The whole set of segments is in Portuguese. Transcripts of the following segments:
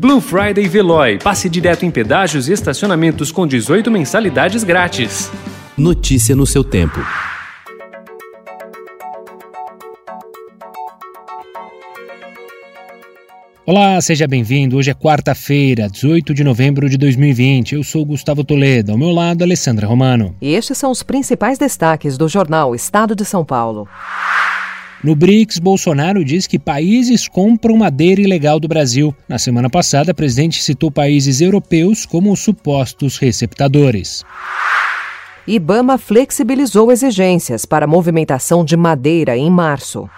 Blue Friday Veloy. Passe direto em pedágios e estacionamentos com 18 mensalidades grátis. Notícia no seu tempo. Olá, seja bem-vindo. Hoje é quarta-feira, 18 de novembro de 2020. Eu sou Gustavo Toledo, ao meu lado, Alessandra Romano. E estes são os principais destaques do jornal Estado de São Paulo. No BRICS, Bolsonaro diz que países compram madeira ilegal do Brasil. Na semana passada, o presidente citou países europeus como supostos receptadores. Ibama flexibilizou exigências para a movimentação de madeira em março.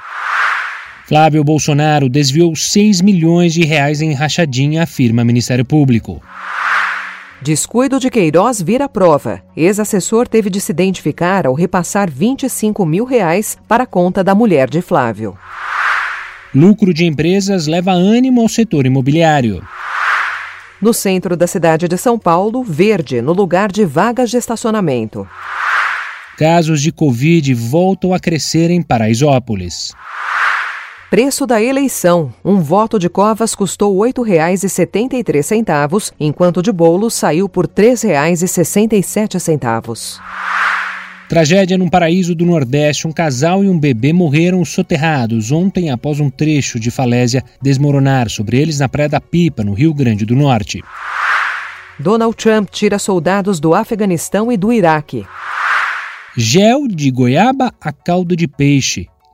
Flávio Bolsonaro desviou 6 milhões de reais em rachadinha, afirma Ministério Público. Descuido de Queiroz vira prova. Ex-assessor teve de se identificar ao repassar 25 mil reais para a conta da mulher de Flávio. Lucro de empresas leva ânimo ao setor imobiliário. No centro da cidade de São Paulo, verde no lugar de vagas de estacionamento. Casos de Covid voltam a crescer em Paraisópolis. Preço da eleição. Um voto de Covas custou R$ 8,73, enquanto de bolo saiu por R$ 3,67. Tragédia num paraíso do Nordeste. Um casal e um bebê morreram soterrados ontem após um trecho de falésia desmoronar sobre eles na Praia da Pipa, no Rio Grande do Norte. Donald Trump tira soldados do Afeganistão e do Iraque. Gel de goiaba a caldo de peixe